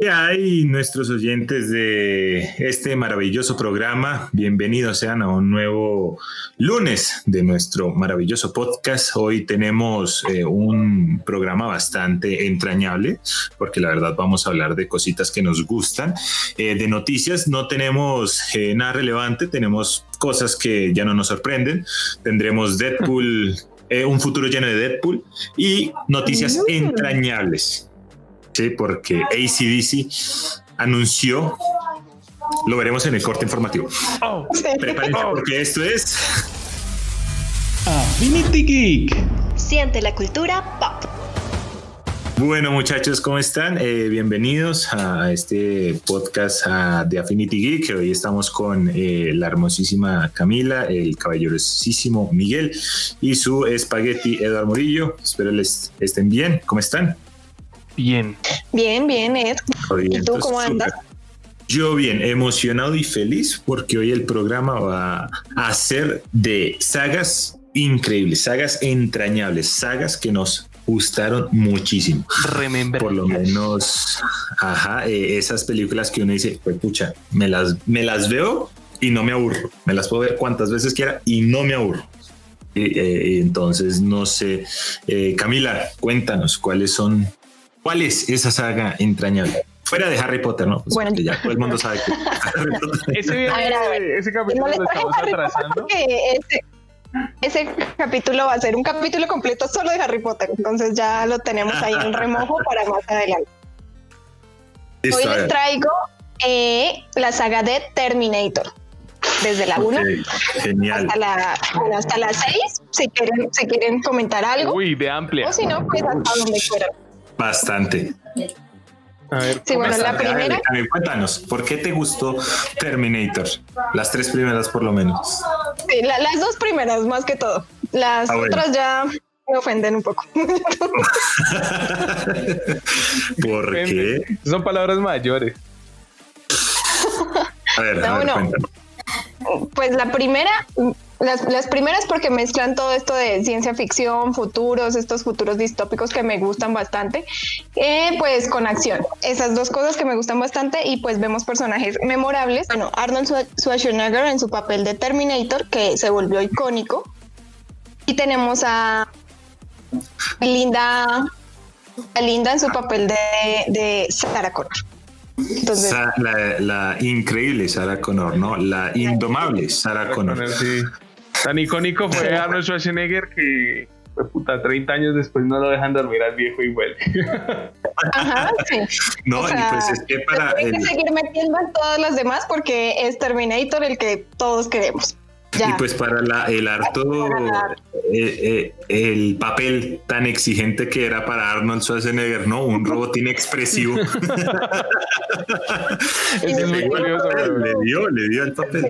¿Qué hay nuestros oyentes de este maravilloso programa? Bienvenidos sean a un nuevo lunes de nuestro maravilloso podcast. Hoy tenemos eh, un programa bastante entrañable porque la verdad vamos a hablar de cositas que nos gustan. Eh, de noticias no tenemos eh, nada relevante, tenemos cosas que ya no nos sorprenden. Tendremos Deadpool, un futuro lleno de Deadpool y noticias entrañables porque ACDC anunció, lo veremos en el corte informativo. Oh. Prepárense oh. porque esto es Affinity Geek. Siente la cultura pop. Bueno muchachos, ¿cómo están? Eh, bienvenidos a este podcast de Affinity Geek. Hoy estamos con eh, la hermosísima Camila, el caballerosísimo Miguel y su espagueti Eduardo Murillo. Espero les estén bien. ¿Cómo están? Bien. Bien, bien, Ed. ¿Y tú cómo andas? Yo bien, emocionado y feliz porque hoy el programa va a ser de sagas increíbles, sagas entrañables, sagas que nos gustaron muchísimo. Remember. Por lo menos, ajá, eh, esas películas que uno dice, pues pucha, me las, me las veo y no me aburro. Me las puedo ver cuantas veces quiera y no me aburro. Eh, entonces, no sé, eh, Camila, cuéntanos cuáles son ¿Cuál es esa saga entrañable? Fuera de Harry Potter, ¿no? Pues bueno, ya todo el mundo sabe que ese, ese capítulo lo estamos atrasando. Ese, ese capítulo va a ser un capítulo completo solo de Harry Potter. Entonces ya lo tenemos ahí en remojo para más adelante. Hoy les traigo eh, la saga de Terminator. Desde la 1 genial. hasta la, hasta la 6, si quieren, si quieren comentar algo. Uy, de amplia. O si no, pues hasta donde quieran. Bastante. A ver, sí, bueno, la primera. cuéntanos, ¿por qué te gustó Terminator? Las tres primeras, por lo menos. Sí, las dos primeras, más que todo. Las ah, otras ya me ofenden un poco. ¿Por qué? Son palabras mayores. A ver, a ver Pues la primera las, primeras porque mezclan todo esto de ciencia ficción, futuros, estos futuros distópicos que me gustan bastante, eh, pues con acción. Esas dos cosas que me gustan bastante y pues vemos personajes memorables. Bueno, Arnold Schwarzenegger en su papel de Terminator, que se volvió icónico. Y tenemos a Linda, a Linda en su papel de, de Sarah Connor. Entonces, la, increíble Sarah Connor, ¿no? La indomable Sarah Connor. Tan icónico fue Arnold Schwarzenegger que fue puta 30 años después no lo dejan dormir al viejo y vuelve. Ajá, sí. No, y pues es que para. Hay que seguir metiendo en todas las demás porque es Terminator el que todos queremos. Y pues para la, el harto, eh, eh, el papel tan exigente que era para Arnold Schwarzenegger, ¿no? Un robot inexpresivo. Le dio, le dio el papel.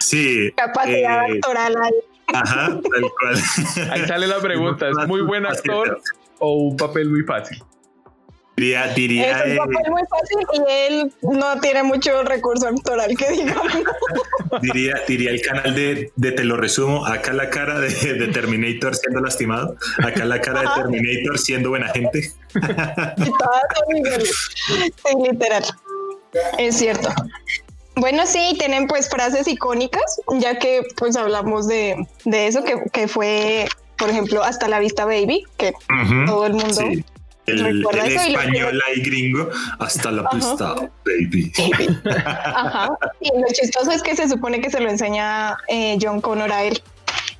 Sí. Capacidad eh, actoral ahí. Ajá, tal cual. Ahí sale la pregunta, ¿es muy buen actor o un papel muy fácil? Diría, diría es un papel muy fácil y él no tiene mucho recurso actoral que digamos. Diría, diría el canal de, de Te lo resumo, acá la cara de, de Terminator siendo lastimado, acá la cara de Terminator siendo buena gente. Y todas son literal. Es cierto. Bueno, sí, tienen pues frases icónicas, ya que pues hablamos de, de eso, que, que, fue, por ejemplo, hasta la vista baby, que todo el mundo... El, español y gringo hasta la vista, baby. Ajá. Y lo chistoso es que se supone que se lo enseña eh, John Connor a él.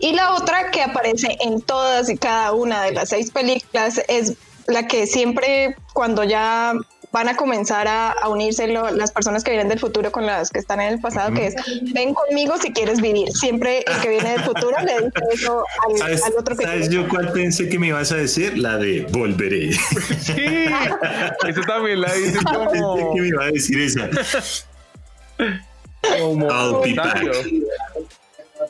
Y la otra que aparece en todas y cada una de las seis películas es la que siempre cuando ya van a comenzar a, unirse las personas que vienen del futuro con las que están en el pasado, que es ven conmigo si quieres vivir. Siempre el que viene del futuro le dice eso al, otro que ¿Sabes yo cuál pensé que me ibas a decir? La de volveré. Sí, eso también la dice como... Pensé que me iba a decir esa. Como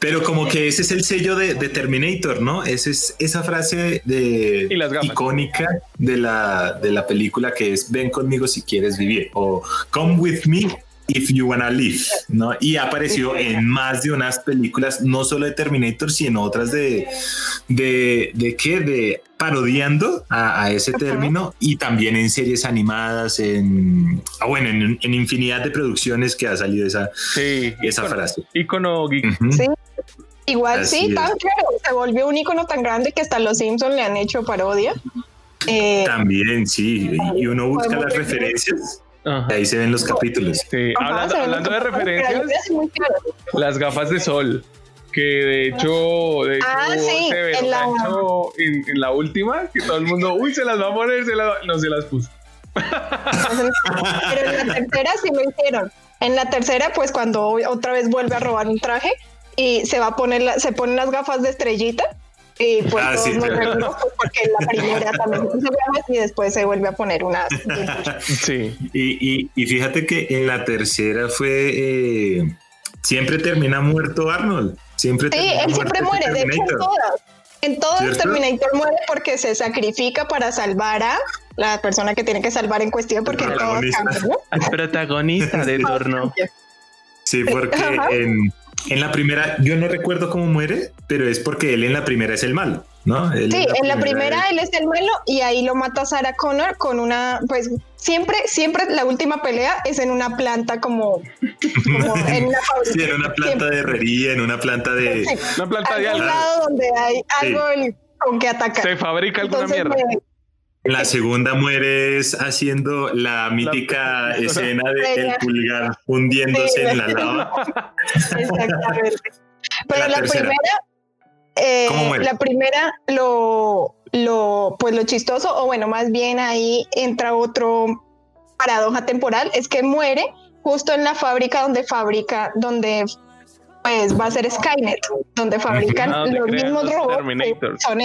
pero como que ese es el sello de, Terminator, ¿no? Esa es esa frase de icónica de la, de la película que es ven conmigo si quieres vivir o come with me If You Wanna Live, ¿no? Y apareció en más de unas películas, no solo de Terminator, sino otras de, de, de qué, de parodiando a, ese término y también en series animadas, en, ah, bueno, en, infinidad de producciones que ha salido esa, esa frase. Icono geek. Sí. Igual sí, tan claro, se volvió un icono tan grande que hasta los Simpsons le han hecho parodia. Eh, también, sí, y uno busca las referencias. Ahí se ven los capítulos. hablando, de referencias, las gafas de sol que de hecho, de ah, se en, la... en, la última, que todo el mundo, uy, se las va a poner, se no se las puso. Pero en la tercera sí lo hicieron. En la tercera, pues cuando otra vez vuelve a robar un traje y se va a poner, se ponen las gafas de estrellita y pues ah, sí, pues, porque la primera también se y después se vuelve a poner una. sí. Y, y, y, fíjate que en la tercera fue eh, siempre termina muerto Arnold. Siempre sí, él siempre muere, de hecho en todas. En todas Terminator muere porque se sacrifica para salvar a la persona que tiene que salvar en cuestión porque el protagonista, el protagonista de torno. Sí, porque en, en la primera, yo no recuerdo cómo muere, pero es porque él en la primera es el malo, ¿no? sí, en la primera, él es el malo y ahí lo mata Sarah Connor con una, pues siempre, siempre la última pelea es en una planta como, en una Sí, en una planta de herrería, en una planta de... Una planta de algo. lado donde hay algo con que atacar. Se fabrica alguna mierda. La segunda mueres haciendo la mítica escena del pulgar hundiéndose en la lava. Exactamente. Pero la, primera, eh, la primera, lo, lo, pues lo chistoso, o bueno, más bien ahí entra otro paradoja temporal, es que muere justo en la fábrica donde fabrica, donde pues va a ser Skynet, donde fabrican ah, los mismos robots. Son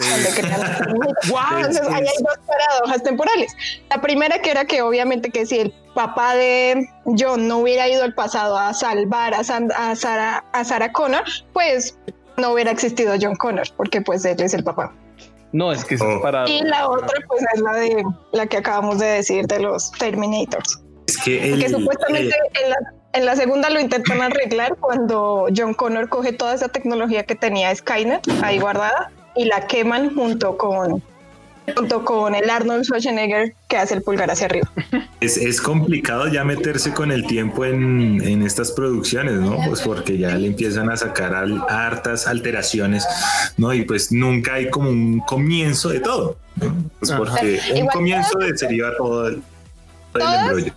Entonces ahí hay dos paradojas temporales. La primera que era que obviamente que si el papá de John no hubiera ido al pasado a salvar a, a, Sarah, a Sarah Connor, pues no hubiera existido John Connor, porque pues él es el papá. No, es que es oh. Y la otra pues es la de la que acabamos de decir de los Terminators. Es que, supuestamente en, la, en la segunda lo intentan arreglar cuando John Connor coge toda esa tecnología que tenía Skynet ahí guardada y la queman junto con junto con el Arnold Schwarzenegger que hace el pulgar hacia arriba. Es, es complicado ya meterse con el tiempo en, en, estas producciones, ¿no? Pues porque ya le empiezan a sacar hartas alteraciones, ¿no? Y pues nunca hay como un comienzo de todo, ¿no? Pues porque un comienzo de sería todo el, todo el embrollo.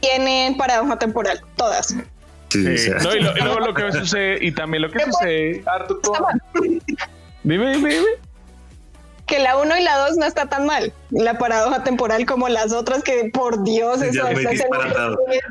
Tienen paradoja temporal, todas. Sí, no, y, luego lo que sucede, y también lo que sucede. Dime, dime, dime. Que la 1 y la 2 no está tan mal. La paradoja temporal como las otras que, por Dios, eso, es,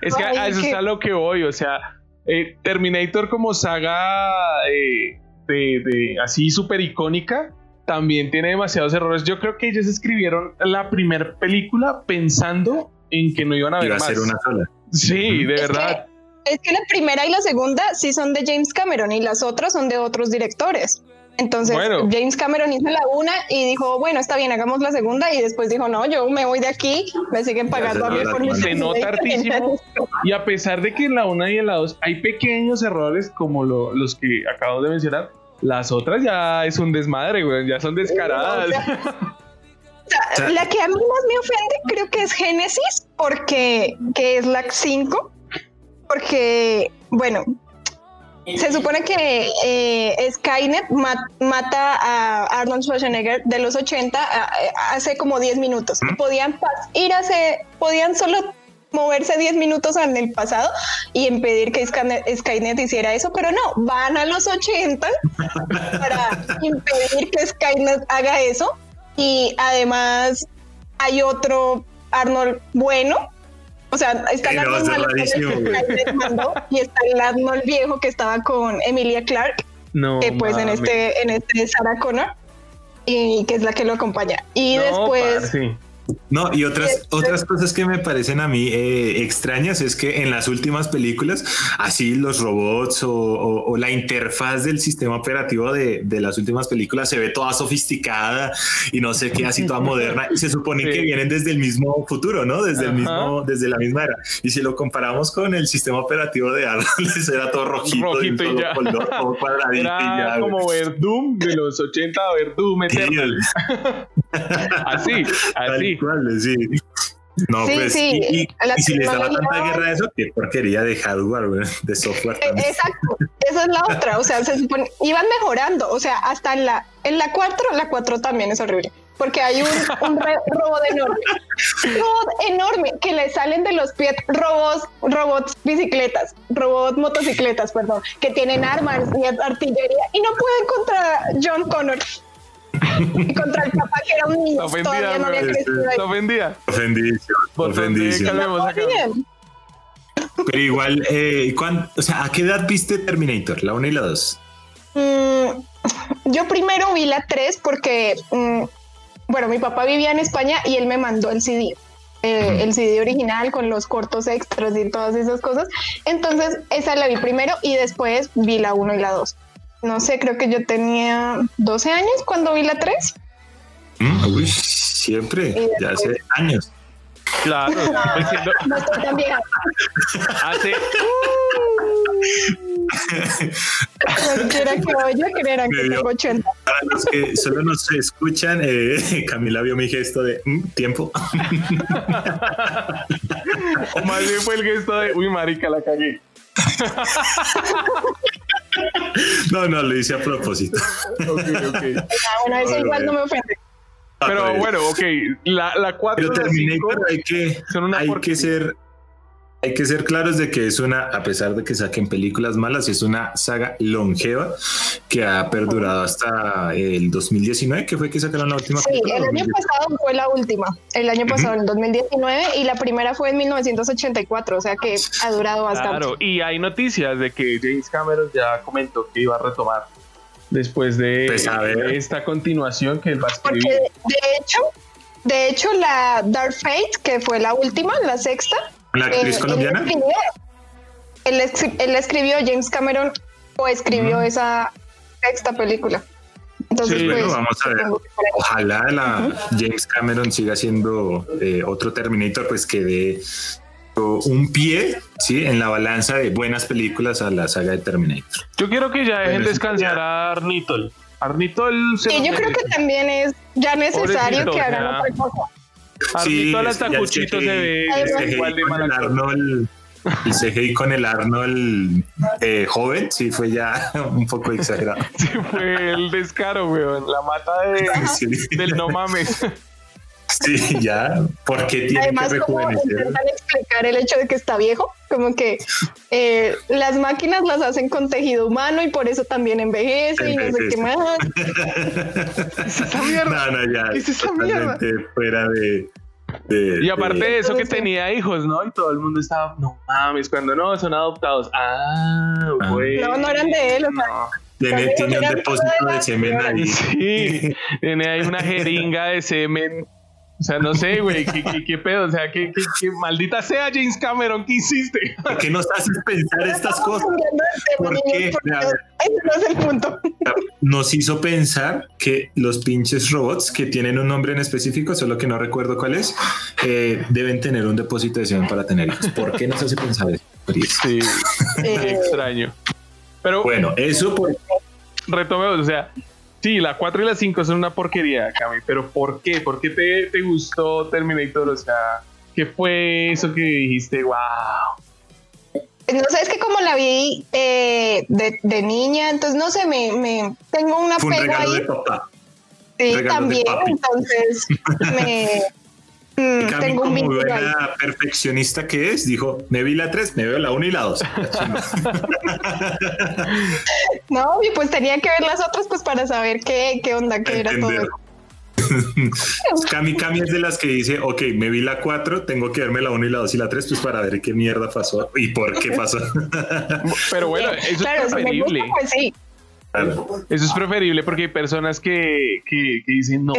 es que a eso está lo que voy. O sea, eh, Terminator como saga eh, de, así súper icónica también tiene demasiados errores. Yo creo que ellos escribieron la primera película pensando en que no iban a ver Iba a ser una sola. Sí, de verdad. es que la primera y la segunda sí son de James Cameron y las otras son de otros directores. Entonces James Cameron hizo la una y dijo, bueno, está bien, hagamos la segunda. Y después dijo, no, yo me voy de aquí, me siguen pagando a mí por mi Se nota hartísimo. Y a pesar de que en la una y en la dos hay pequeños errores como los que acabo de mencionar, las otras ya es un desmadre, güey, ya son descaradas. la que a mí más me ofende creo que es Génesis, porque que es la 5, porque, bueno, se supone que eh, Skynet mata a Arnold Schwarzenegger de los 80 hace como 10 minutos. Podían ir hace, podían solo moverse 10 minutos en el pasado y impedir que Skynet, hiciera eso, pero no, van a los 80 para impedir que Skynet haga eso. Y además hay otro Arnold bueno o sea, está el Arnold malo y está el Arnold viejo que estaba con Emilia Clark, no, que pues en este, en este Sarah Connor, y que es la que lo acompaña. Y después No, y otras, otras cosas que me parecen a mí eh, extrañas es que en las últimas películas, así los robots o, la interfaz del sistema operativo de, las últimas películas se ve toda sofisticada y no sé qué, así toda moderna. Y se supone que vienen desde el mismo futuro, ¿no? Desde el mismo, desde la misma era. Y si lo comparamos con el sistema operativo de Arnold, era todo rojito, rojito y, ya. Color, todo cuadradito era como ver Doom de los 80, ver Doom Eternal. así, así. sí. No, pues, y, si les daba tanta guerra a eso, qué porquería de hardware, de software. Eh, exacto, esa es la otra, o sea, se supone, iban mejorando, o sea, hasta en la, en la 4, la 4 también es horrible, porque hay un, un robot enorme, robot enorme, que le salen de los pies robots, robots bicicletas, robots motocicletas, perdón, que tienen armas y artillería, y no pueden contra John Connor contra el papá que era un niño. Ofendida, no había crecido. Ofendida. Ofendidísimo. Pero igual, eh, o sea, ¿a qué edad viste Terminator? ¿La 1 y la 2? Mm, yo primero vi la 3 porque, mm, bueno, mi papá vivía en España y él me mandó el CD. Eh, el CD original con los cortos extras y todas esas cosas. Entonces, esa la vi primero y después vi la 1 y la 2 no sé, creo que yo tenía 12 años cuando vi la 3. Mm, uy, siempre, ya hace años. Claro, no, estoy tan vieja. Hace. Cualquiera que oye creerá que tengo 80. Para los que solo nos escuchan, eh, Camila vio mi gesto de mm, tiempo. o más bien fue el gesto de uy, marica, la cagué. No, no, lo hice a propósito. Ok, ok. Ah, bueno, eso igual no me ofende. Pero ah, bueno, ok, la, la 4 Pero hay que, hay que ser hay que ser claros de que es una, a pesar de que saquen películas malas, es una saga longeva que ha perdurado hasta el 2019, que fue que sacaron la última. Sí, el año pasado fue la última, el año pasado, en 2019, y la primera fue en 1984, o sea que ha durado bastante. Claro, y hay noticias de que James Cameron ya comentó que iba a retomar después de, pues, esta continuación que él va a escribir. Porque de hecho, de hecho la Dark Fate, que fue la última, la sexta, ¿La actriz colombiana? Él escribió, James Cameron o escribió esa sexta película. Entonces, bueno, pues, vamos a ver. Ojalá la James Cameron siga siendo eh, otro Terminator, pues que dé un pie sí en la balanza de buenas películas a la saga de Terminator. Yo quiero que ya dejen descansar a Arnitol. Arnitol sí, yo creo que también es ya necesario que hagan otra cosa. Sí, hasta Cuchito se ve igual de el Arnold, el CGI con el Arnold eh, joven, sí fue ya un poco exagerado. Sí, fue el descaro, weón. La mata de, del no mames. Sí, ya, porque tiene Además, que como intentan explicar el hecho de que está viejo, como que eh, las máquinas las hacen con tejido humano y por eso también envejece y no sé qué más. ¿Es esa mierda? No, no, ya. ¿Es esa mierda? Fuera de, y aparte de, eso que tenía hijos, ¿no? Y todo el mundo estaba, no mames, cuando no, son adoptados. Ah, güey. No, no eran de él, o sea. Tiene, tiene un depósito de semen ahí. Sí, tiene ahí una jeringa de semen o sea, no sé, güey, ¿qué, qué, pedo? O sea, ¿qué, qué, maldita sea James Cameron, ¿qué hiciste? ¿Por qué nos haces pensar estas cosas? ¿Por qué? no es el punto. Nos hizo pensar que los pinches robots que tienen un nombre en específico, solo que no recuerdo cuál es, eh, deben tener un depósito de semen para tener hijos. ¿Por qué nos hace pensar eso? Sí, extraño. Pero bueno, eso por... Retomemos, o sea, Sí, la 4 y la 5 son una porquería, Cami, pero ¿por qué? ¿Por qué te, te gustó Terminator? O sea, ¿qué fue eso que dijiste? ¡Wow! No sé, es que como la vi eh, de, de, niña, entonces no sé, me, me tengo una un ahí. De papá. Sí, también, entonces me, Mm, tengo como buena perfeccionista que es, dijo, me vi la 3, me veo la 1 y la 2. no, y pues tenía que ver las otras pues para saber qué, qué onda, qué era todo. Cami Cami es de las que dice, ok, me vi la 4, tengo que verme la 1 y la 2 y la 3, pues para ver qué mierda pasó y por qué pasó. Pero bueno, eso es preferible. pues sí. Eso es preferible porque hay personas que, que, dicen, no,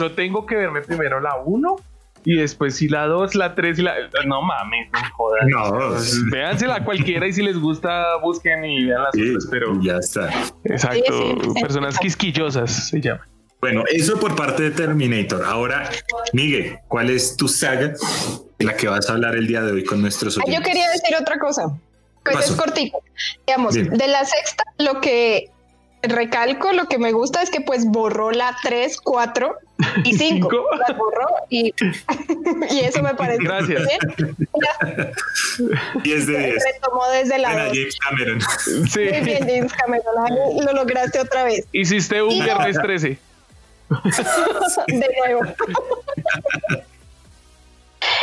yo tengo que verme primero la 1 y después si la 2, la 3 y la... No mames, no jodan. No. Véansela cualquiera y si les gusta, busquen y vean las otras, pero... Ya está. Exacto. Personas quisquillosas se llama. Bueno, eso por parte de Terminator. Ahora, Miguel, ¿cuál es tu saga de la que vas a hablar el día de hoy con nuestros oyentes? Yo quería decir otra cosa. Pues es cortito. Digamos, de la sexta, lo que recalco, lo que me gusta es que pues borró la 3, 4 y 5. La borró y, y, eso me parece Gracias. bien. 10 de 10. Retomó desde la James Cameron. Sí. Muy bien, James Cameron. Lo lograste otra vez. Hiciste un viernes 13. de nuevo.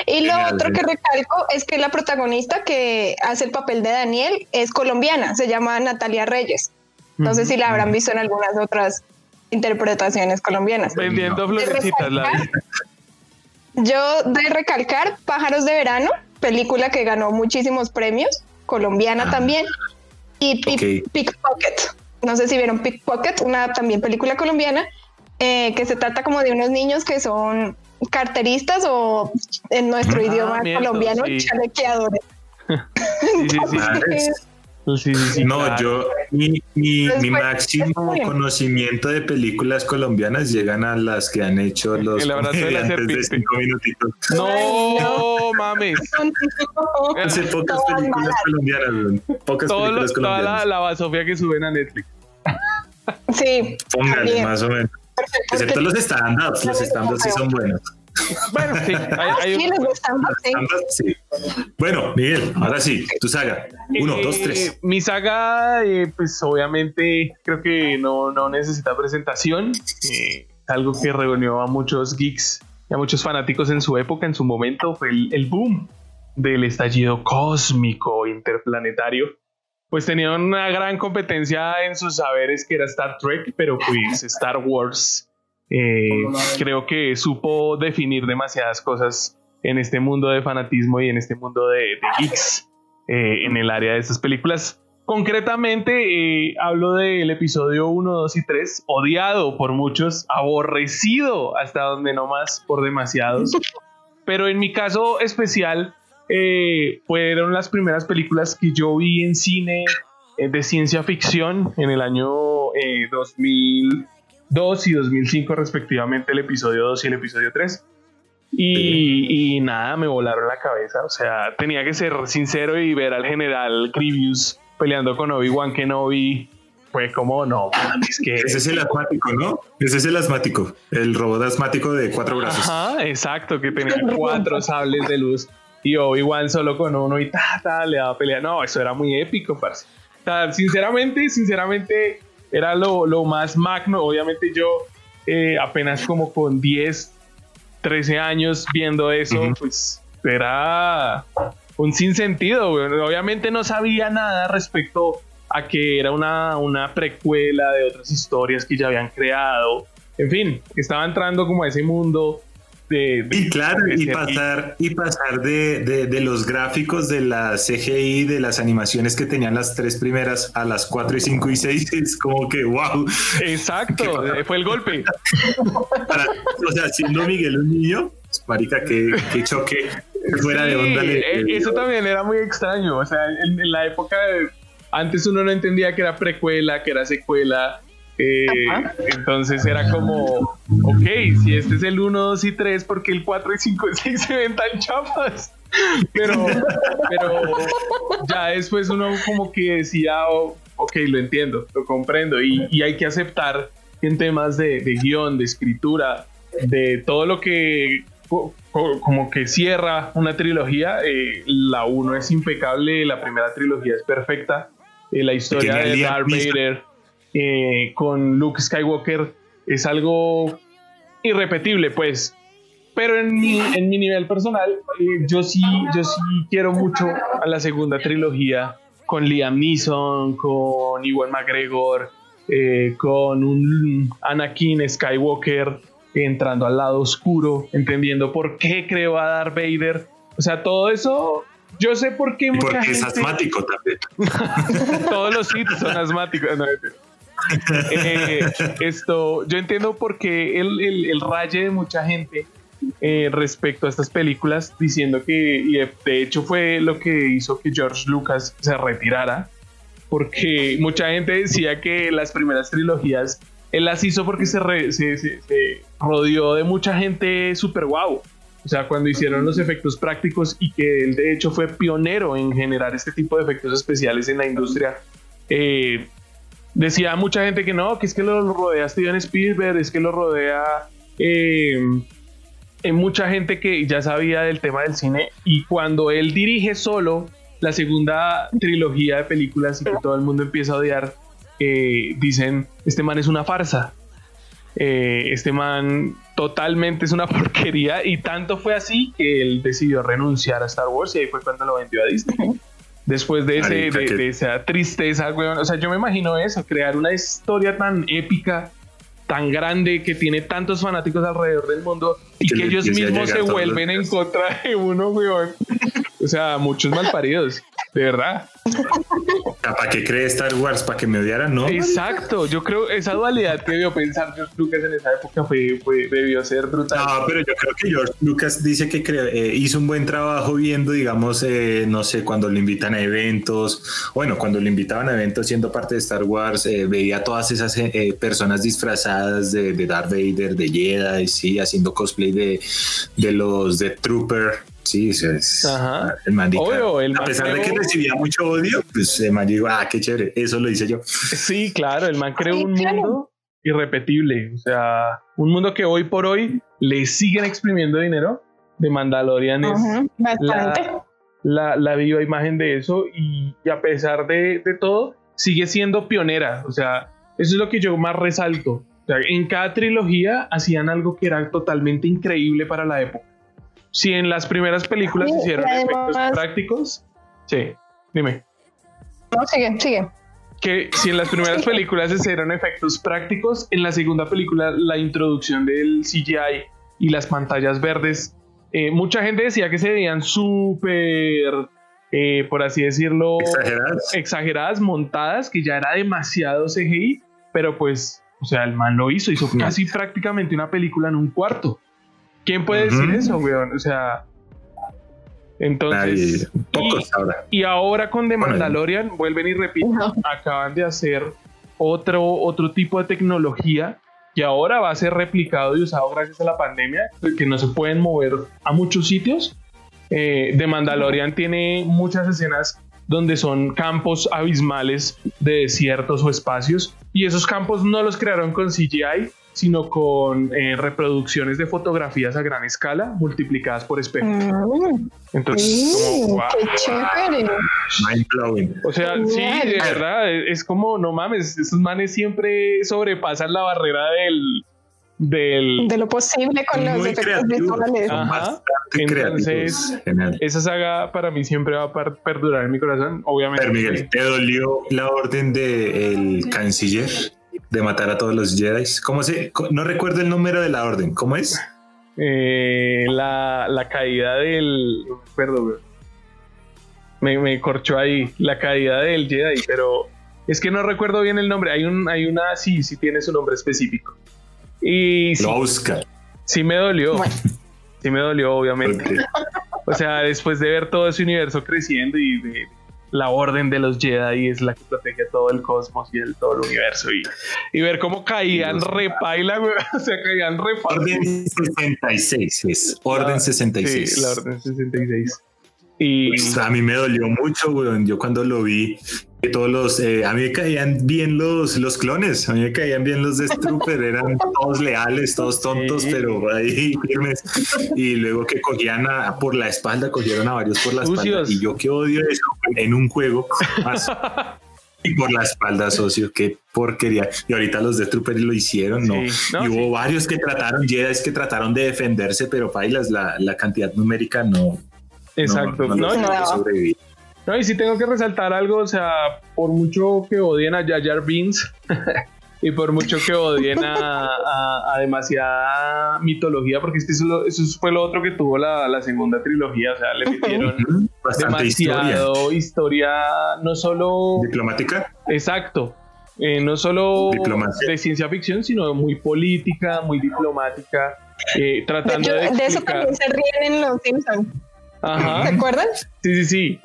Y lo otro que recalco es que la protagonista que hace el papel de Daniel es colombiana, se llama Natalia Reyes. No sé si la habrán visto en algunas otras interpretaciones colombianas. Vendiendo florecitas. La... Yo de recalcar Pájaros de Verano, película que ganó muchísimos premios, colombiana ah. también, y Pickpocket. No sé si vieron Pickpocket, una también película colombiana, eh, que se trata como de unos niños que son carteristas o en nuestro ah, idioma colombiano, chalequeadores. Sí, sí, sí, no, yo, mi, mi, mi máximo conocimiento de películas colombianas llegan a las que han hecho los El abrazo de, la de cinco minutitos. No, no mames. Hace pocas películas colombianas, pocas Todo películas lo, colombianas. Toda la, la basofia que suben a Netflix. Sí. Póngale, más o menos. Excepto los stand-ups, los stand-ups sí son buenos. Bueno, sí, hay, hay sí. Bueno, Miguel, ahora sí, tu saga. Uno, dos, eh, tres. Mi saga, eh, pues obviamente creo que no, no necesita presentación. Eh, algo que reunió a muchos geeks y a muchos fanáticos en su época, en su momento, fue el, el boom del estallido cósmico interplanetario. Pues tenía una gran competencia en sus saberes que era Star Trek, pero pues Star Wars eh, creo que supo definir demasiadas cosas en este mundo de fanatismo y en este mundo de, geeks eh, en el área de estas películas. Concretamente, eh, hablo del episodio 1, 2 y 3, odiado por muchos, aborrecido hasta donde no más por demasiados. Pero en mi caso especial, fueron las primeras películas que yo vi en cine de ciencia ficción en el año 2000. 2 y 2005 respectivamente el episodio 2 y el episodio 3. Y, nada, me volaron la cabeza. O sea, tenía que ser sincero y ver al general Grievous peleando con Obi-Wan Kenobi. Fue como, no, es que... Ese es el asmático, ¿no? Ese es el asmático, el robot asmático de cuatro brazos. Ajá, exacto, que tenía cuatro sables de luz y Obi-Wan solo con uno y ta, ta, le daba pelea. No, eso era muy épico, parce. sinceramente, sinceramente, era lo, lo más magno. Obviamente yo eh, apenas como con 10, 13 años viendo eso, pues era un sinsentido. Obviamente no sabía nada respecto a que era una, una precuela de otras historias que ya habían creado. En fin, estaba entrando como a ese mundo y claro, y pasar, y pasar de, de, los gráficos de la CGI, de las animaciones que tenían las tres primeras a las cuatro y cinco y seis, es como que wow. Exacto, fue el golpe. o sea, siendo Miguel un niño, pues, marica, que, choque fuera de onda. Eh, eso también era muy extraño. O sea, en, la época antes uno no entendía que era precuela, que era secuela eh, entonces era como, ok, si este es el 1, 2 y 3, porque el 4 y 5 y 6 se ven tan chapas? Pero, pero ya después uno como que decía, oh, ok, lo entiendo, lo comprendo, y, hay que aceptar en temas de, guion, de escritura, de todo lo que como que cierra una trilogía, eh, la 1 es impecable, la primera trilogía es perfecta, eh, la historia de Darth Vader eh, con Luke Skywalker es algo irrepetible, pues. Pero en mi, en mi nivel personal, eh, yo, sí, yo sí quiero mucho a la segunda trilogía con Liam Neeson, con Iwan McGregor, eh, con un Anakin Skywalker entrando al lado oscuro, entendiendo por qué creó a Darth Vader. O sea, todo eso yo sé por qué. Porque es asmático también. Todos los sitios son asmáticos. No, eh, esto, yo entiendo por qué el, el, raye de mucha gente eh, respecto a estas películas, diciendo que, y de hecho fue lo que hizo que George Lucas se retirara, porque mucha gente decía que las primeras trilogías él las hizo porque se, se, rodeó de mucha gente super guau. O sea, cuando hicieron los efectos prácticos y que él de hecho fue pionero en generar este tipo de efectos especiales en la industria, eh, decía mucha gente que no, que es que lo rodea Steven Spielberg, es que lo rodea eh, mucha gente que ya sabía del tema del cine. Y cuando él dirige solo la segunda trilogía de películas y que todo el mundo empieza a odiar, eh, dicen, este man es una farsa, eh, este man totalmente es una porquería y tanto fue así que él decidió renunciar a Star Wars y ahí fue cuando lo vendió a Disney. Después de, ese, de, esa tristeza, weón. O sea, yo me imagino eso, crear una historia tan épica, tan grande, que tiene tantos fanáticos alrededor del mundo y que, ellos mismos se vuelven en contra de uno, weón. O sea, muchos malparidos de verdad. ¿Para qué cree Star Wars? ¿Para que me odiaran? No. Exacto, yo creo esa dualidad que debió pensar George Lucas en esa época fue, debió ser brutal. No, pero yo creo que George Lucas dice que eh, hizo un buen trabajo viendo, digamos, eh, no sé, cuando le invitan a eventos, bueno, cuando le invitaban a eventos siendo parte de Star Wars, eh, veía todas esas personas disfrazadas de, Darth Vader, de Jedi, sí, haciendo cosplay de, de los de Trooper Sí, es, Ajá. el man A pesar de que recibía mucho odio, pues el man dijo, ah, qué chévere, eso lo hice yo. Sí, claro, el man creó un mundo irrepetible. O sea, un mundo que hoy por hoy le siguen exprimiendo dinero. De Mandalorian es la, la, viva imagen de eso. Y, a pesar de, de, todo, sigue siendo pionera. O sea, eso es lo que yo más resalto. Sea, en cada trilogía hacían algo que era totalmente increíble para la época si en las primeras películas hicieron efectos prácticos, sí, dime. No, sigue, sigue. Que si en las primeras películas hicieron efectos prácticos, en la segunda película la introducción del CGI y las pantallas verdes, eh, mucha gente decía que se veían súper, eh, por así decirlo, exageradas. exageradas, montadas, que ya era demasiado CGI, pero pues, o sea, el man lo hizo, hizo casi prácticamente una película en un cuarto. ¿Quién puede decir eso, weón? O sea. Entonces. pocos ahora. Y ahora con The Mandalorian, vuelven y repiten, acaban de hacer otro, otro tipo de tecnología que ahora va a ser replicado y usado gracias a la pandemia, que no se pueden mover a muchos sitios. Eh, The Mandalorian tiene muchas escenas donde son campos abismales de desiertos o espacios y esos campos no los crearon con CGI, sino con eh, reproducciones de fotografías a gran escala multiplicadas por espejos. Mm. Entonces, como, qué chévere. Mind blowing. O sea, sí, de verdad, es como, no mames, esos manes siempre sobrepasan la barrera del, del de lo posible con los efectos visuales. Entonces, esa saga para mí siempre va a perdurar en mi corazón, obviamente. Pero Miguel, ¿te dolió la orden del canciller? de matar a todos los Jedi. ¿Cómo se? No recuerdo el número de la orden. ¿Cómo es? Eh, la, la, caída del. Perdón, me, me corchó ahí. La caída del Jedi, pero es que no recuerdo bien el nombre. Hay, un, hay una, sí, sí tiene su nombre específico. Y sí, Sí me dolió. Sí me dolió, obviamente. O sea, después de ver todo ese universo creciendo y de, la orden de los Jedi es la que protege todo el cosmos y el, todo el universo. Y, ver cómo caían repaila, o sea, caían repaila. Orden 66 es. Orden 66. Sí, la orden 66. Y... Pues, a mí me dolió mucho, weón. Yo cuando lo vi, que todos los, eh, a mí me caían bien los, los clones, a mí me caían bien los de Strooper, eran todos leales, todos tontos, pero ahí firmes. Y luego que cogían a, por la espalda, cogieron a varios por la espalda. Y yo que odio eso en un juego más. y por la espalda, socio, qué porquería. Y ahorita los de Trooper lo hicieron, ¿no? y hubo varios que trataron, Jedi que trataron de defenderse, pero pailas, la, la cantidad numérica no. Exacto, no, no, no no, y si tengo que resaltar algo, o sea, por mucho que odien a Jar Beans y por mucho que odien a, demasiada mitología, porque este eso, fue lo otro que tuvo la, segunda trilogía, o sea, le metieron demasiado historia. no solo... Diplomática. Exacto. Eh, no solo de ciencia ficción, sino muy política, muy diplomática eh, tratando de, de, eso también se ríen en los Simpsons. Ajá. ¿Se acuerdan? Sí, sí, sí.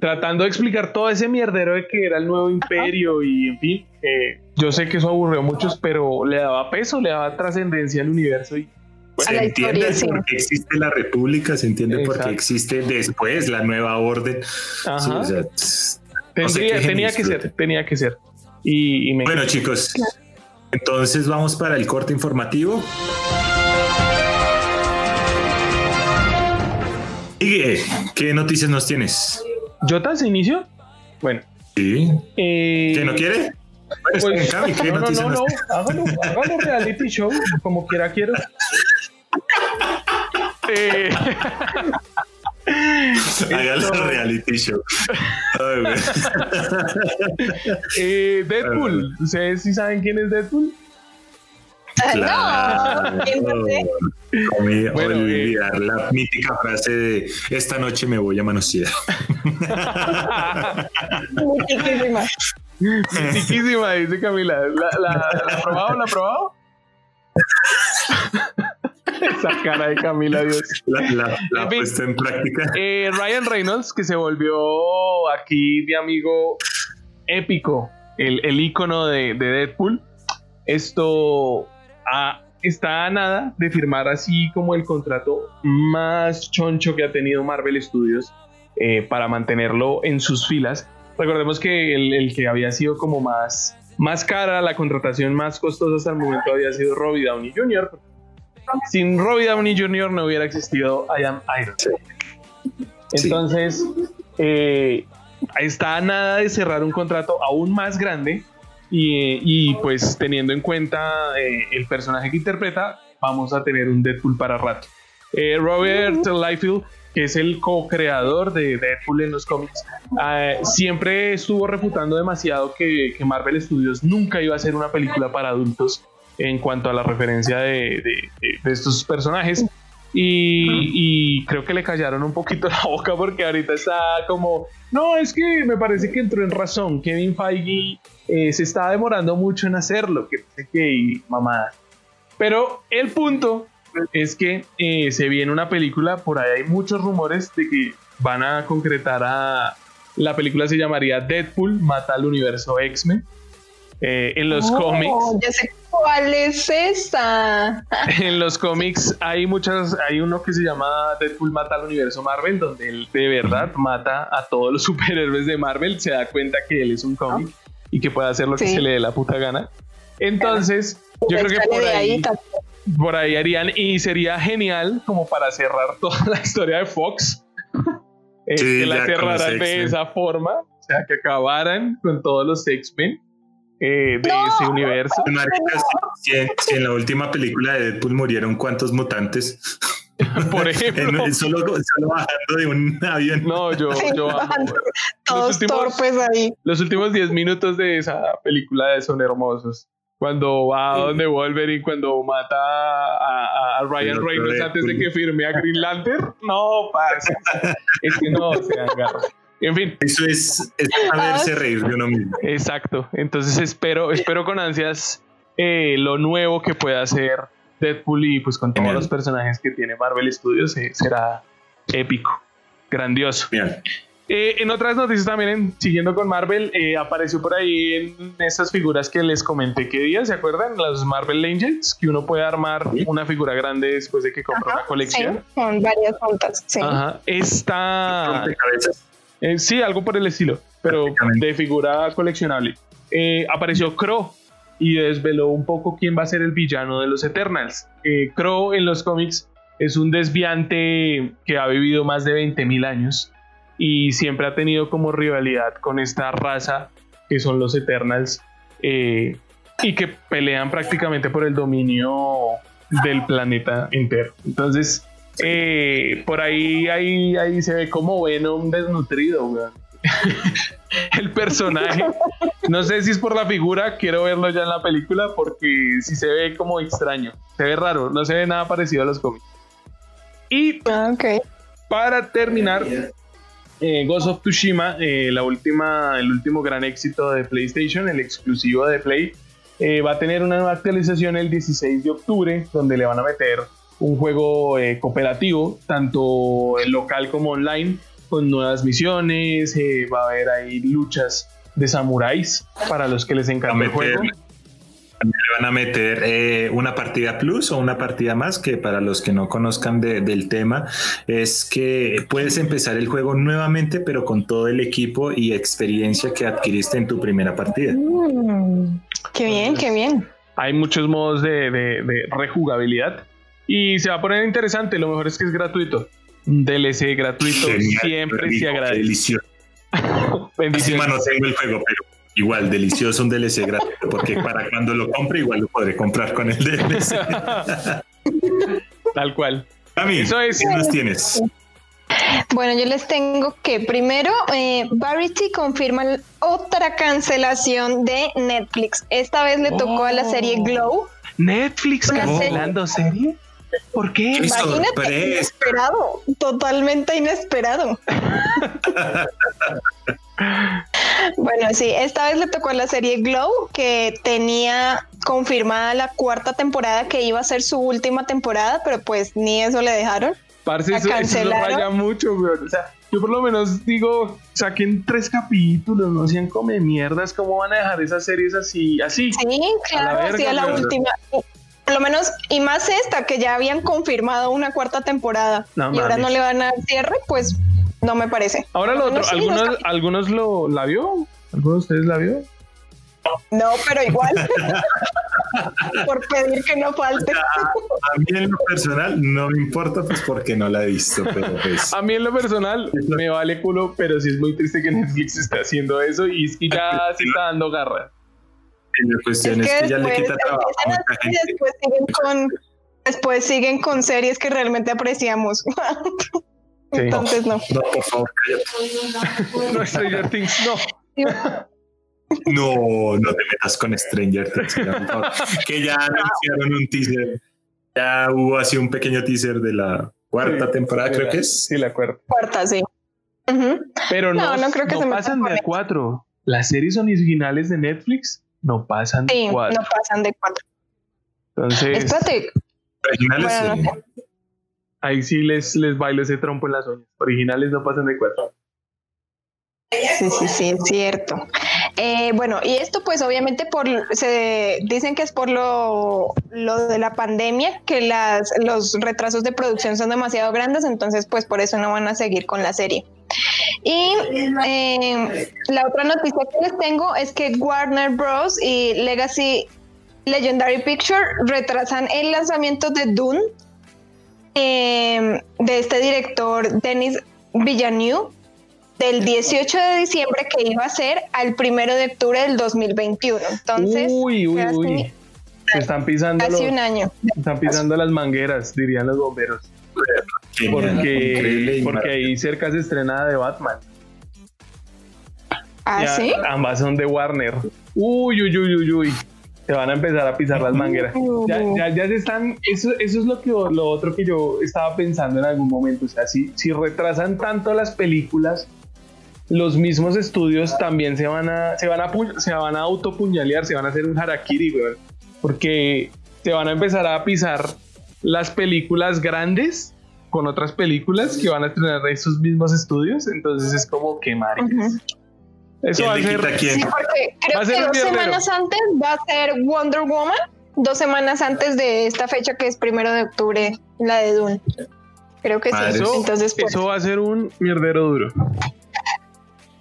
Tratando de explicar todo ese mierdero de que era el nuevo imperio y en fin, eh, yo sé que eso aburrió a muchos, pero le daba peso, le daba trascendencia al universo y se entiende por qué existe la república, se entiende por qué existe después la nueva orden. Ajá. tenía que ser, tenía que ser. Y, bueno, chicos, entonces vamos para el corte informativo. Y ¿qué noticias nos tienes? ¿Jotas inicio? Bueno. Sí. Eh, ¿Que no quiere? Pues, ¿qué no, no, no, no, hágalo, hágalo reality show, como quiera quiero. eh, Hágalo reality show. eh, Deadpool. ¿Ustedes sí saben quién es Deadpool? Claro. No, bueno, olvidar eh, la mítica frase de esta noche me voy a manosear. Mitiquísima. Mitiquísima, dice Camila. ¿La, la, la ha probado? ¿La ha probado? Esa cara de Camila, Dios. La, la, puesta en práctica. Eh, Ryan Reynolds, que se volvió aquí mi amigo épico, el, el ícono de, de Deadpool. Esto ah, está a nada de firmar así como el contrato más choncho que ha tenido Marvel Studios eh, para mantenerlo en sus filas. Recordemos que el, el, que había sido como más, más cara, la contratación más costosa hasta el momento había sido Robbie Downey Jr., sin Robbie Downey Jr. no hubiera existido I Am Iron. Entonces, eh, está a nada de cerrar un contrato aún más grande y, pues teniendo en cuenta eh, el personaje que interpreta, vamos a tener un Deadpool para rato. Eh, Robert Liefeld, que es el co-creador de Deadpool en los cómics, siempre estuvo refutando demasiado que, que Marvel Studios nunca iba a hacer una película para adultos en cuanto a la referencia de, estos personajes. Y, creo que le callaron un poquito la boca porque ahorita está como, no, es que me parece que entró en razón. Kevin Feige eh, se está demorando mucho en hacerlo, que sé que mamada. Pero el punto es que eh, se viene una película, por ahí hay muchos rumores de que van a concretar a... La película se llamaría Deadpool, Mata al Universo X-Men. Eh, en los oh, cómics. ¿Cuál es esa? en los cómics hay muchas, hay uno que se llama Deadpool mata al universo Marvel, donde él de verdad mata a todos los superhéroes de Marvel, se da cuenta que él es un cómic y que puede hacer lo que se le dé la puta gana. Entonces, yo creo que por ahí, por ahí harían, y sería genial como para cerrar toda la historia de Fox, eh, que la cerraran de esa forma, o sea, que acabaran con todos los X-Men eh, de ese universo. Si, en la última película de Deadpool murieron cuántos mutantes. Por ejemplo. solo, bajando de un avión. No, yo, yo Todos últimos, torpes ahí. Los últimos 10 minutos de esa película son hermosos. Cuando va a donde Wolverine, cuando mata a, a Ryan Reynolds antes de que firme a Green Lantern. No, pasa. es que no, se agarra. En fin. Eso es, es saberse reír de uno mismo. Exacto. Entonces espero, espero con ansias eh, lo nuevo que pueda hacer Deadpool y pues con todos los personajes que tiene Marvel Studios eh, será épico, grandioso. Eh, en otras noticias también, siguiendo con Marvel, apareció por ahí en esas figuras que les comenté que día, ¿se acuerdan? Las Marvel Angels, que uno puede armar una figura grande después de que compra una colección. Sí, con varias juntas, sí. Ajá. Esta... Eh, sí, algo por el estilo, pero de figura coleccionable. Eh, apareció Crow y desveló un poco quién va a ser el villano de los Eternals. Eh, Crow en los cómics es un desviante que ha vivido más de 20.000 años y siempre ha tenido como rivalidad con esta raza que son los Eternals y que pelean prácticamente por el dominio del planeta entero. Entonces, eh, por ahí, ahí, ahí se ve como Venom desnutrido, el personaje. No sé si es por la figura, quiero verlo ya en la película porque si se ve como extraño, se ve raro, no se ve nada parecido a los cómics. Y ah, para terminar, eh, Ghost of Tsushima, eh, la última, el último gran éxito de PlayStation, el exclusivo de Play, eh, va a tener una nueva actualización el 16 de octubre, donde le van a meter un juego eh, cooperativo, tanto en local como online, con nuevas misiones, eh, va a haber ahí luchas de samuráis para los que les encanta el juego. Le van a meter eh, una partida plus o una partida más que para los que no conozcan del tema es que puedes empezar el juego nuevamente pero con todo el equipo y experiencia que adquiriste en tu primera partida. Mm, qué bien, qué bien. Hay muchos modos de, de rejugabilidad y se va a poner interesante. Lo mejor es que es gratuito. Un DLC gratuito siempre se agradece. Delicioso. Encima no tengo el juego, pero igual delicioso un DLC gratuito, porque para cuando lo compre igual lo podré comprar con el DLC. Tal cual. A mí, Eso es. ¿qué nos tienes? Bueno, yo les tengo que primero, eh, Variety confirma otra cancelación de Netflix. Esta vez le tocó a la serie oh. Glow. Netflix cancelando serie. ¿Por qué? Imagínate, inesperado, totalmente inesperado. bueno, sí, esta vez le tocó a la serie Glow, que tenía confirmada la cuarta temporada que iba a ser su última temporada, pero pues ni eso le dejaron. Parce, eso, eso vaya mucho, O sea, yo por lo menos digo, saquen tres capítulos, no sean come mierdas, ¿cómo van a dejar esas series así? Así. Sí, claro, así a la última por lo menos, y más esta, que ya habían confirmado una cuarta temporada y ahora no le van a dar cierre, pues no me parece. Ahora lo otro, ¿algunos, ¿algunos lo la vio? ¿Algunos de ustedes la vio? No, pero igual. por pedir que no falte. A, mí en lo personal no me importa, pues porque no la he visto. Pero pues. A mí en lo personal me vale culo, pero sí es muy triste que Netflix esté haciendo eso y, y ya se está dando garra. La cuestión es que, ya le quita trabajo Después siguen, con, después siguen con series que realmente apreciamos. Entonces no. No, por favor, No, Stranger Things, no. No, no te metas con Stranger Things. que ya anunciaron un teaser. Ya hubo así un pequeño teaser de la cuarta temporada, creo que es. Sí, la cuarta. Cuarta, sí. Pero no, no, creo que se pasan de cuatro. Las series originales de Netflix no pasan de cuatro. No pasan de cuatro. Entonces. Espérate. Originales Ahí sí les, les bailo ese trompo en las uñas. Originales no pasan de cuatro. Sí, sí, sí, es cierto. Eh, bueno, y esto pues obviamente por se dicen que es por lo, lo de la pandemia, que las, los retrasos de producción son demasiado grandes, entonces pues por eso no van a seguir con la serie. Y eh, la otra noticia que les tengo es que Warner Bros. y Legacy Legendary Picture retrasan el lanzamiento de Dune eh, de este director Denis Villeneuve del 18 de diciembre que iba a ser al primero de octubre del 2021. Entonces, uy, uy, uy. Se están pisando. Casi un año. están pisando las mangueras, dirían los bomberos. Porque, porque ahí cerca se estrena de Batman. ¿Ah, sí? Ambas son de Warner. Uy, uy, uy, uy, uy. Se van a empezar a pisar las mangueras. Ya, ya, ya se están. Eso, eso es lo, que, lo otro que yo estaba pensando en algún momento. O sea, si, si retrasan tanto las películas, los mismos estudios también se van a, se van a, se van a autopuñalear, se van a hacer un harakiri, porque se van a empezar a pisar las películas grandes con otras películas que van a tener esos mismos estudios, entonces es como que Eso va a ser. Sí, porque creo que dos semanas antes va a ser Wonder Woman, dos semanas antes de esta fecha que es primero de octubre, la de Dune. Creo que sí. Eso, Entonces, pues, eso va a ser un mierdero duro.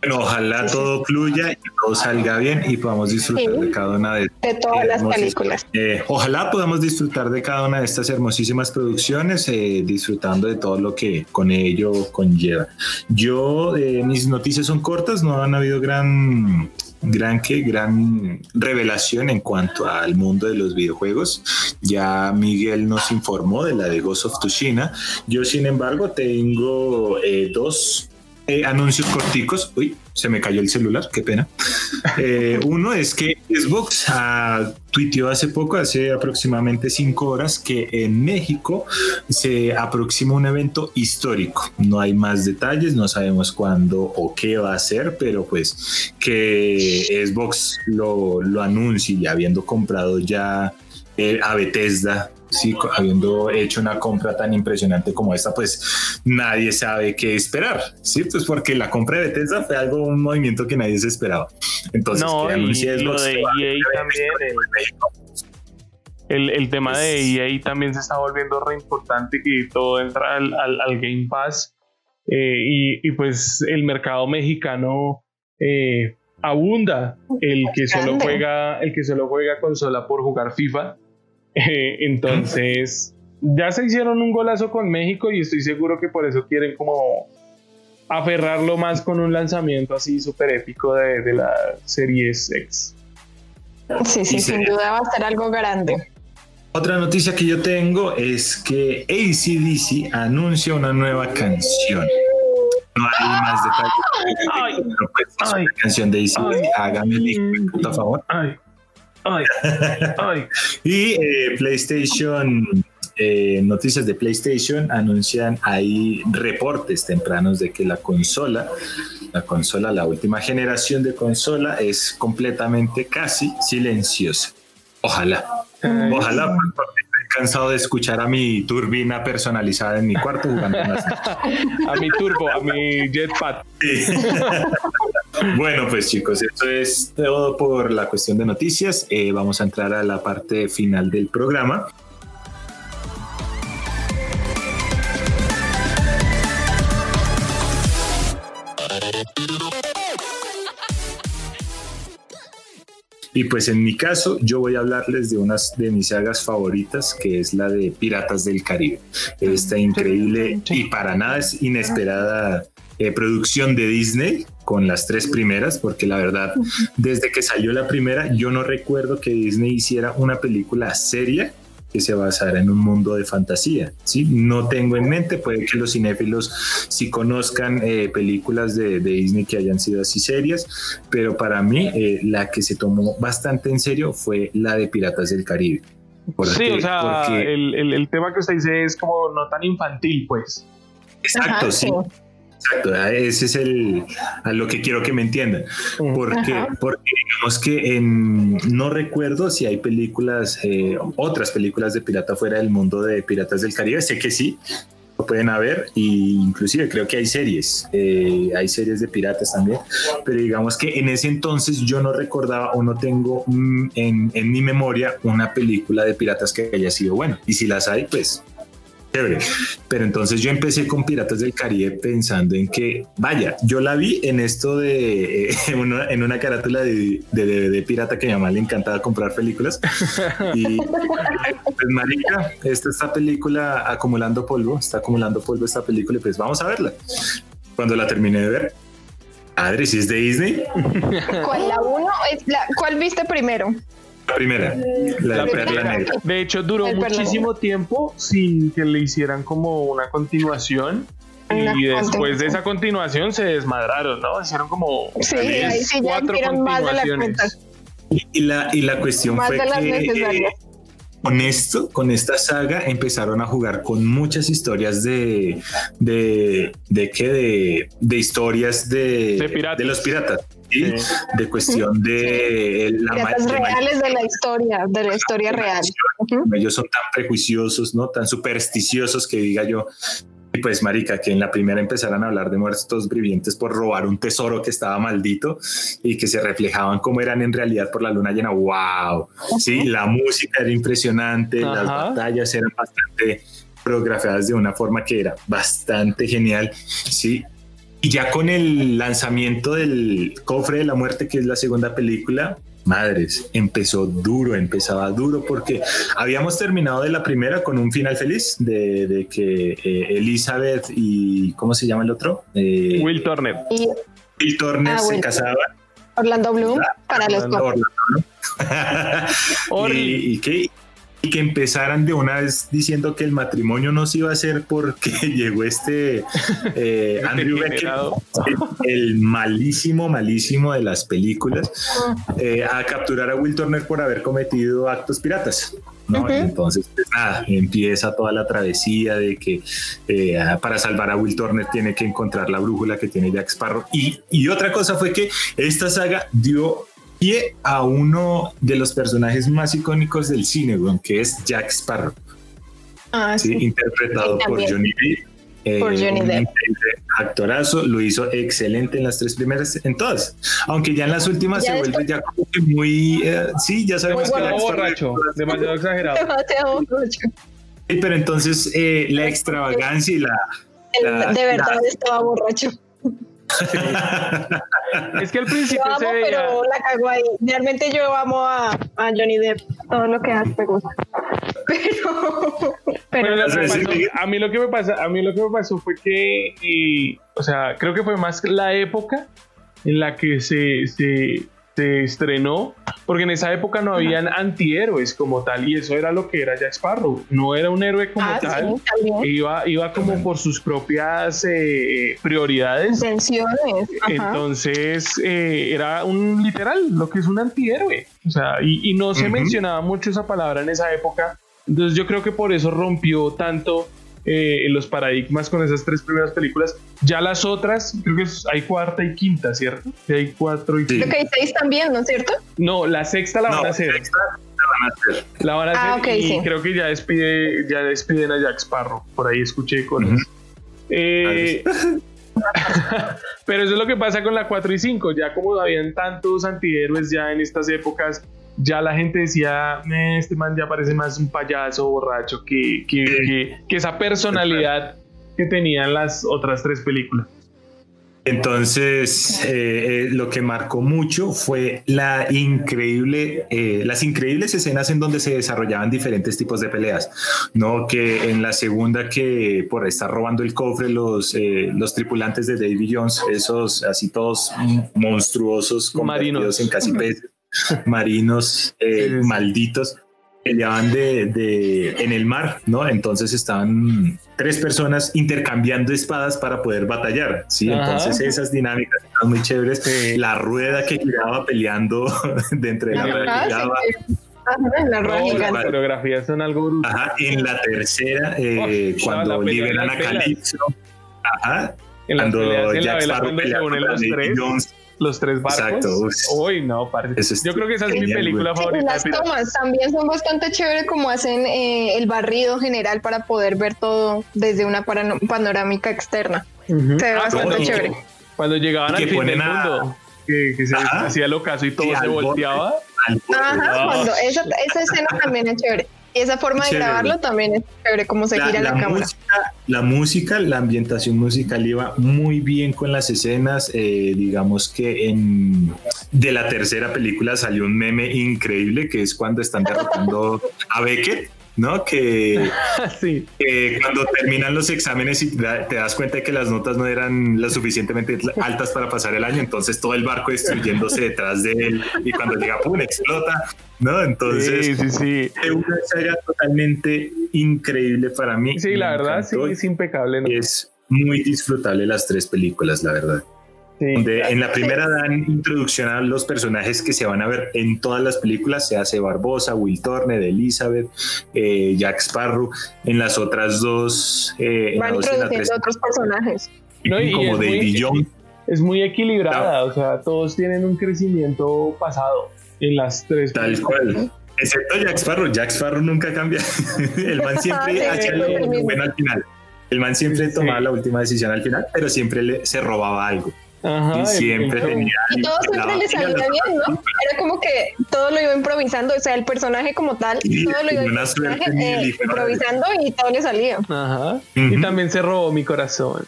Bueno, ojalá todo fluya y todo salga bien y podamos disfrutar de cada una de, de todas las películas. Eh, ojalá podamos disfrutar de cada una de estas hermosísimas producciones, eh, disfrutando de todo lo que con ello conlleva. Yo, eh, mis noticias son cortas, no han habido gran gran que gran revelación en cuanto al mundo de los videojuegos. Ya Miguel nos informó de la de Ghost of Tsushima. Yo, sin embargo, tengo dos eh, anuncios corticos. Uy, se me cayó el celular, qué pena. Eh, uno es que Xbox ah, tuiteó hace poco, hace aproximadamente cinco horas, que en México se aproxima un evento histórico. No hay más detalles, no sabemos cuándo o qué va a ser, pero pues que Xbox lo, lo anuncie habiendo comprado ya eh, a Bethesda sí, habiendo hecho una compra tan impresionante como esta, pues nadie sabe qué esperar, ¿sí? Pues porque la compra de Bethesda fue algo, un movimiento que nadie se esperaba. Entonces, no, y lo de EA también, el, el, tema de EA también se está volviendo re importante, que todo entra al, al, Game Pass. Eh, y, y, pues el mercado mexicano... Eh, abunda. El que solo juega el que solo juega consola por jugar FIFA entonces, ya se hicieron un golazo con México y estoy seguro que por eso quieren como aferrarlo más con un lanzamiento así súper épico de, la serie X. Sí, sí, sin duda va a ser algo grande. Otra noticia que yo tengo es que ACDC anuncia una nueva canción. No hay más detalles. Ay, pues, ay, canción de ACDC. Hágame el por favor. Ay, y eh, PlayStation, eh, noticias de PlayStation anuncian ahí reportes tempranos de que la consola, la consola, la última generación de consola es completamente casi silenciosa. Ojalá, ojalá, porque estoy cansado de escuchar a mi turbina personalizada en mi cuarto jugando a mi turbo, a mi jetpack. Bueno, pues chicos, eso es todo por la cuestión de noticias. Eh, vamos a entrar a la parte final del programa. Y pues en mi caso, yo voy a hablarles de unas de mis sagas favoritas, que es la de Piratas del Caribe. Esta increíble y para nada es inesperada eh, producción de Disney con las tres primeras, porque la verdad, desde que salió la primera, yo no recuerdo que Disney hiciera una película seria que se basara en un mundo de fantasía. ¿sí? No tengo en mente, puede que los cinéfilos sí conozcan eh, películas de, Disney que hayan sido así serias, pero para mí eh, la que se tomó bastante en serio fue la de Piratas del Caribe. sí, o sea, el, el, tema que usted dice es como no tan infantil, pues. Exacto, sí. Exacto, ese es el a lo que quiero que me entiendan. Porque, porque digamos que en, no recuerdo si hay películas, eh, otras películas de pirata fuera del mundo de Piratas del Caribe. Sé que sí, lo pueden haber e inclusive creo que hay series, eh, hay series de piratas también, pero digamos que en ese entonces yo no recordaba o no tengo mm, en, en mi memoria una película de piratas que haya sido buena. Y si las hay, pues pero entonces yo empecé con Piratas del Caribe pensando en que, vaya, yo la vi en esto de, eh, en, una, carátula de, de, pirata que a mi mamá le encantaba comprar películas. Y pues, marica, esta, esta película acumulando polvo, está acumulando polvo esta película y pues vamos a verla. Cuando la terminé de ver, Adri, si es de Disney. ¿Cuál la uno? ¿Cuál viste primero? La primera, la, perla negra. De hecho, duró muchísimo tiempo sin que le hicieran como una continuación. y después de esa continuación se desmadraron, ¿no? Hicieron como sí, ahí sí cuatro continuaciones. y, la, y la cuestión fue que con esto, con esta saga, empezaron a jugar con muchas historias de de de qué de, de historias de, de los piratas de cuestión de la reales de la historia, de la historia real. Ellos son tan prejuiciosos, ¿no? Tan supersticiosos que diga yo, y pues marica, que en la primera empezaran a hablar de muertos vivientes por robar un tesoro que estaba maldito y que se reflejaban como eran en realidad por la luna llena. ¡Wow! Sí, la música era impresionante, las batallas eran bastante coreografiadas de una forma que era bastante genial. Sí, y ya con el lanzamiento del Cofre de la Muerte, que es la segunda película, madres, empezó duro, empezaba duro porque habíamos terminado de la primera con un final feliz de, que eh, Elizabeth y ¿cómo se llama el otro? Eh, Will Turner. Will Turner ah, se casaban. Orlando Bloom para los Orlando, y, y, y que empezaran de una vez diciendo que el matrimonio no se iba a hacer porque llegó este eh, Andrew Beckett, el, malísimo, malísimo de las películas, eh, a capturar a Will Turner por haber cometido actos piratas. ¿no? Entonces, pues, nada, empieza toda la travesía de que eh, para salvar a Will Turner tiene que encontrar la brújula que tiene Jack Sparrow. Y, y otra cosa fue que esta saga dio pie a uno de los personajes más icónicos del cine, que es Jack Sparrow. Ah, sí, interpretado por Johnny Depp. Eh, por Johnny Depp. Actorazo, lo hizo excelente en las tres primeras, en todas. Aunque ya en las últimas se vuelve ya como que muy. Eh, sí, ya sabemos que Jack borracho, demasiado exagerado. Demasiado borracho. Sí, pero entonces eh, la extravagancia y la. de verdad estaba borracho. es que al principio yo amo, pero la cago ahí. Realmente yo amo a, a Johnny Depp, todo lo que hace me gusta. Pero, pero a mí lo que me pasa, a mí lo que me pasó fue que, y, o sea, creo que fue más la época en la que se, se se estrenó, porque en esa época no habían antihéroes como tal, y eso era lo que era Jack Sparrow. No era un héroe como ah, tal, iba, iba como por sus propias eh, prioridades. Intenciones. Entonces eh, era un literal, lo que es un antihéroe. O sea, y, no se mencionaba mucho esa palabra en esa época. Entonces yo creo que por eso rompió tanto eh, los paradigmas con esas tres primeras películas. Ya las otras, creo que hay cuarta y quinta, ¿cierto? hay cuatro y Creo que hay seis también, ¿no es cierto? No, la sexta la van a hacer. la van a hacer. Ah, y creo que ya despide, ya despiden a Jack Sparrow. Por ahí escuché con eh, pero eso es lo que pasa con la 4 y 5. Ya como habían tantos antihéroes ya en estas épocas, ya la gente decía, este man ya parece más un payaso borracho que, que, esa personalidad que tenían las otras tres películas. Entonces, eh, eh, lo que marcó mucho fue la increíble, eh, las increíbles escenas en donde se desarrollaban diferentes tipos de peleas, no que en la segunda que por estar robando el cofre los, los tripulantes de Davy Jones, esos así todos monstruosos, marinos. en casi peces, marinos eh, malditos peleaban de, de, en el mar, ¿no? Entonces estaban tres personas intercambiando espadas para poder batallar, ¿sí? Entonces esas dinámicas estaban muy chéveres. La rueda que giraba peleando dentro de la rueda que giraba. las coreografías son algo Ajá, en la tercera, eh, cuando liberan a Calypso. Ajá. En cuando Jack Sparrow pelea con los tres los tres barcos. Exacto. Uy, no, Yo creo que esa es mi película favorita. las tomas también son bastante chévere como hacen eh, el barrido general para poder ver todo desde una panorámica externa. Se ve ah, bastante chévere. Cuando llegaban al fin del mundo, que, se hacía el ocaso y todo se volteaba. Ajá, cuando esa, esa escena también es chévere esa forma de grabarlo también es chévere, como se gira la, cámara. la música, la ambientación musical iba muy bien con las escenas. Eh, digamos que en de la tercera película salió un meme increíble que es cuando están derrotando a Beckett ¿no? Que, cuando terminan los exámenes y te das cuenta de que las notas no eran lo suficientemente altas para pasar el año, entonces todo el barco destruyéndose detrás de él y cuando llega, ¡pum!, explota, ¿no? Entonces, sí, sí, es una saga totalmente increíble para mí. Sí, la verdad, sí, es impecable. Es muy disfrutable las tres películas, la verdad en la primera dan introducción a los personajes que se van a ver en todas las películas, se hace Barbosa, Will Turner, Elizabeth, eh, Jack Sparrow. En las otras dos eh, van introduciendo otros personajes. como David Jones. Es muy equilibrada, o sea, todos tienen un crecimiento pasado en las tres. Tal cual. Excepto Jack Sparrow. Jack Sparrow nunca cambia. El man siempre hacía lo bueno al final. El man siempre tomaba la última decisión al final, pero siempre le, se robaba algo y siempre tenía. Y todo siempre le salía bien, ¿no? Era como que todo lo iba improvisando, o sea, el personaje como tal, todo lo iba eh, improvisando y todo le salía. Ajá. Y también se robó mi corazón.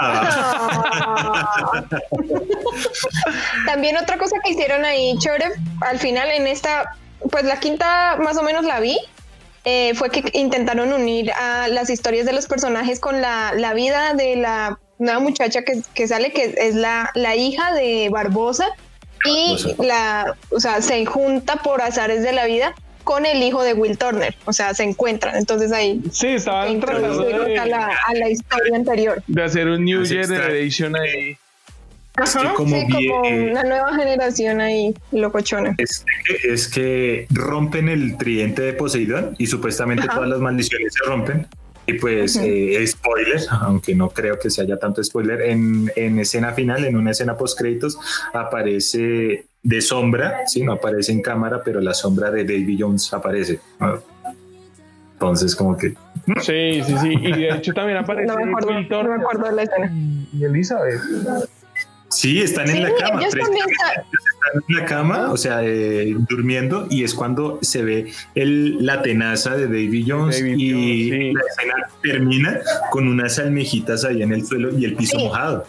Ah. también otra cosa que hicieron ahí, chévere, al final en esta, pues la quinta más o menos la vi, eh, fue que intentaron unir a las historias de los personajes con la, la vida de la una muchacha que, que sale que es la, la, hija de Barbosa y la, o sea, se junta por azares de la vida con el hijo de Will Turner, o sea, se encuentran, entonces ahí sí, estaban tratando de, a, la, a la historia anterior. De hacer un New Generation ahí. Ajá, como, sí, como una nueva generación ahí, locochona. Es que, es que rompen el tridente de Poseidón y supuestamente todas las maldiciones se rompen. Y pues, eh, spoiler, aunque no creo que se haya tanto spoiler, en, en escena final, en una escena post créditos, aparece de sombra, sí, no aparece en cámara, pero la sombra de David Jones aparece. Entonces, como que. Sí, sí, sí. Y de hecho también aparece. No me acuerdo, no me acuerdo de la escena. Y Elizabeth. Sí, están en la cama. Están en la cama, o sea, eh, durmiendo, y es cuando se ve el, la tenaza de David Jones y la escena termina con unas almejitas ahí en el suelo y el piso mojado.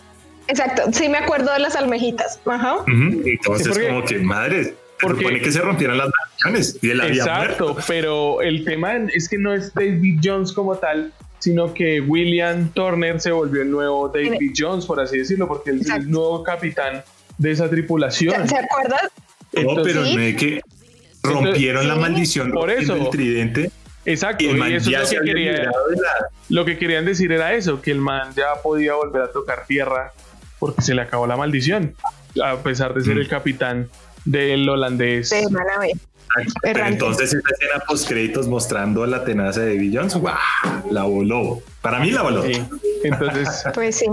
Exacto, sí me acuerdo de las almejitas. Ajá. Entonces, como que madre, porque supone que se rompieron las maldiciones y él Exacto, pero el tema es que no es David Jones como tal, sino que William Turner se volvió el nuevo David Jones, por así decirlo, porque él es el nuevo capitán de esa tripulación. ¿Se acuerdan? no, pero no es que rompieron la maldición por eso el tridente. Exacto, y, eso es lo que, quería, lo que querían decir era eso, que el man ya podía volver a tocar tierra porque se le acabó la maldición, a pesar de ser mm. el capitán del holandés. De pero entonces esa escena post créditos mostrando la tenaza de David Jones, la voló. Para mí la voló. Entonces, pues sí.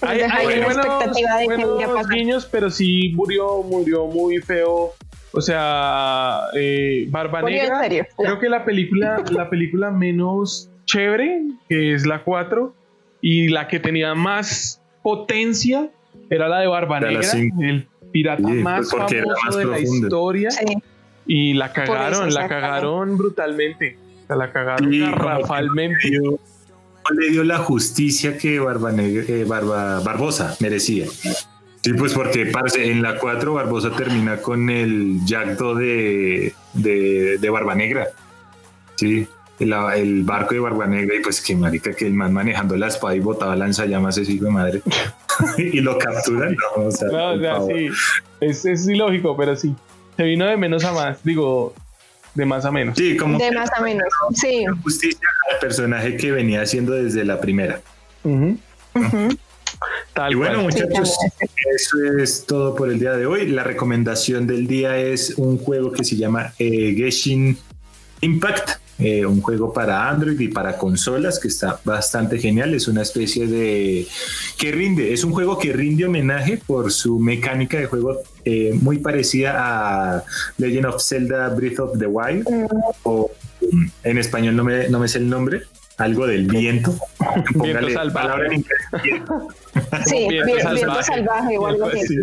Hay, hay expectativa de que niños, pero sí murió, murió muy feo. O sea, eh, Barba Negra. Creo que la película, la película menos chévere, que es la 4, y la que tenía más potencia, era la de Barba Negra, el pirata pues más famoso de la historia. Y la cagaron, la cagaron brutalmente. la cagaron garrafalmente. le dio la justicia que Barba, eh, Barba Barbosa merecía. Sí, pues porque en la 4 Barbosa termina con el yacto de, de, de Barba Negra. Sí, el, barco de Barba Negra y pues que marica que el man manejando la espada y botaba lanzallamas ese hijo de madre y lo capturan. No, o sea, sí, es, es ilógico, pero sí se vino de menos a más, digo, de más a menos. Sí, como de más a menos, sí. Justicia al personaje que venía haciendo desde la primera. y bueno, muchachos, eso es todo por el día de hoy. La recomendación del día es un juego que se llama eh, Genshin Impact. Eh, un juego para Android y para consolas que está bastante genial. Es una especie de que rinde, es un juego que rinde homenaje por su mecánica de juego eh, muy parecida a Legend of Zelda Breath of the Wild o en español no me, no me sé el nombre. Algo del viento. viento salvaje. sí, viento, salvaje. o algo así.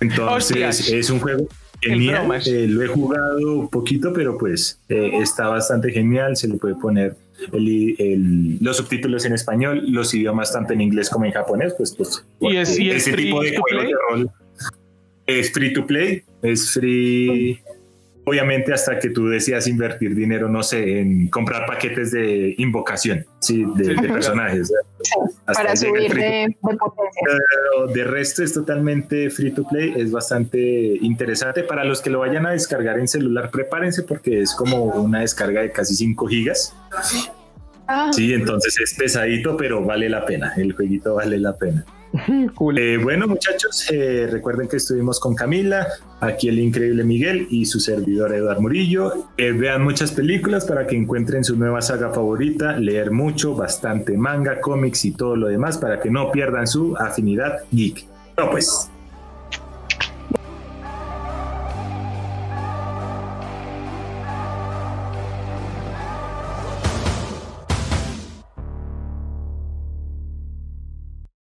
Entonces, es un juego Genial, eh, lo he jugado un poquito, pero pues eh, está bastante genial. Se le puede poner los subtítulos en español, los idiomas tanto en inglés como en japonés. Pues, pues ¿Y es, ese tipo de juegos de rol es free to play, es free. Obviamente hasta que tú decías invertir dinero, no sé, en comprar paquetes de invocación, sí, de, personajes. para subir de, potencia. de resto es totalmente free to play, es bastante interesante. Para los que lo vayan a descargar en celular, prepárense porque es como una descarga de casi 5 gigas. Ah. Sí, entonces es pesadito, pero vale la pena. El jueguito vale la pena. Eh, bueno, muchachos, eh, recuerden que estuvimos con Camila, aquí el increíble Miguel y su servidor Eduardo Murillo. Eh, vean muchas películas para que encuentren su nueva saga favorita, leer mucho, bastante manga, cómics y todo lo demás para que no pierdan su afinidad geek. No, pues.